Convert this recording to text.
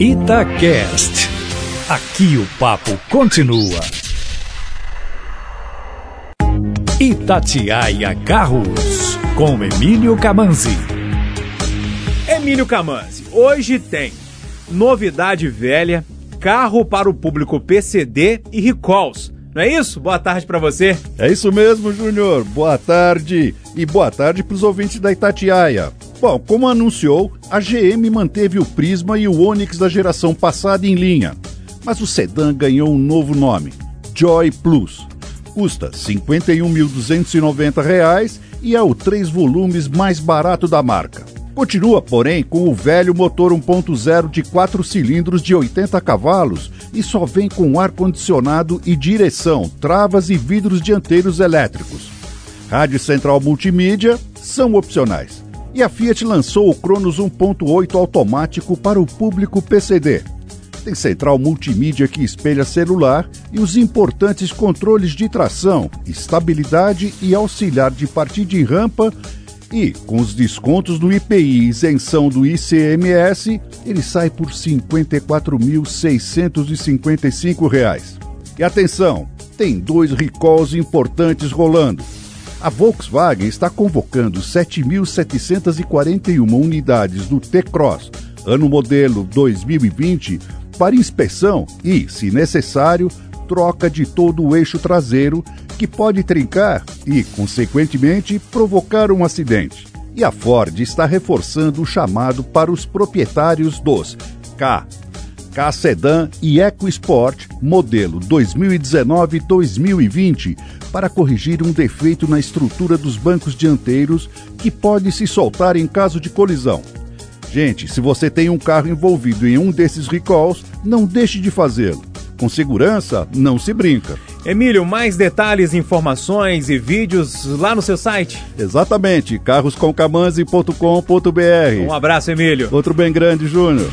Itacast. Aqui o papo continua. Itatiaia Carros, com Emílio Camanzi. Emílio Camanzi, hoje tem novidade velha, carro para o público PCD e recalls. Não é isso? Boa tarde para você. É isso mesmo, Júnior. Boa tarde. E boa tarde para os ouvintes da Itatiaia. Bom, como anunciou, a GM manteve o Prisma e o Onix da geração passada em linha. Mas o sedã ganhou um novo nome, Joy Plus. Custa R$ 51.290 e é o três volumes mais barato da marca. Continua, porém, com o velho motor 1.0 de 4 cilindros de 80 cavalos e só vem com ar-condicionado e direção, travas e vidros dianteiros elétricos. Rádio central multimídia são opcionais. E a Fiat lançou o Cronos 1.8 automático para o público PCD. Tem central multimídia que espelha celular e os importantes controles de tração, estabilidade e auxiliar de partida e rampa e, com os descontos do IPI e isenção do ICMS, ele sai por R$ 54.655. E atenção, tem dois recalls importantes rolando. A Volkswagen está convocando 7.741 unidades do T-Cross, ano modelo 2020, para inspeção e, se necessário, troca de todo o eixo traseiro que pode trincar e, consequentemente, provocar um acidente. E a Ford está reforçando o chamado para os proprietários dos K, K Sedan e EcoSport modelo 2019-2020 para corrigir um defeito na estrutura dos bancos dianteiros que pode se soltar em caso de colisão. Gente, se você tem um carro envolvido em um desses recalls, não deixe de fazê-lo. Com segurança, não se brinca. Emílio, mais detalhes, informações e vídeos lá no seu site? Exatamente, carroscomcamanzi.com.br. Um abraço, Emílio. Outro bem grande, Júnior.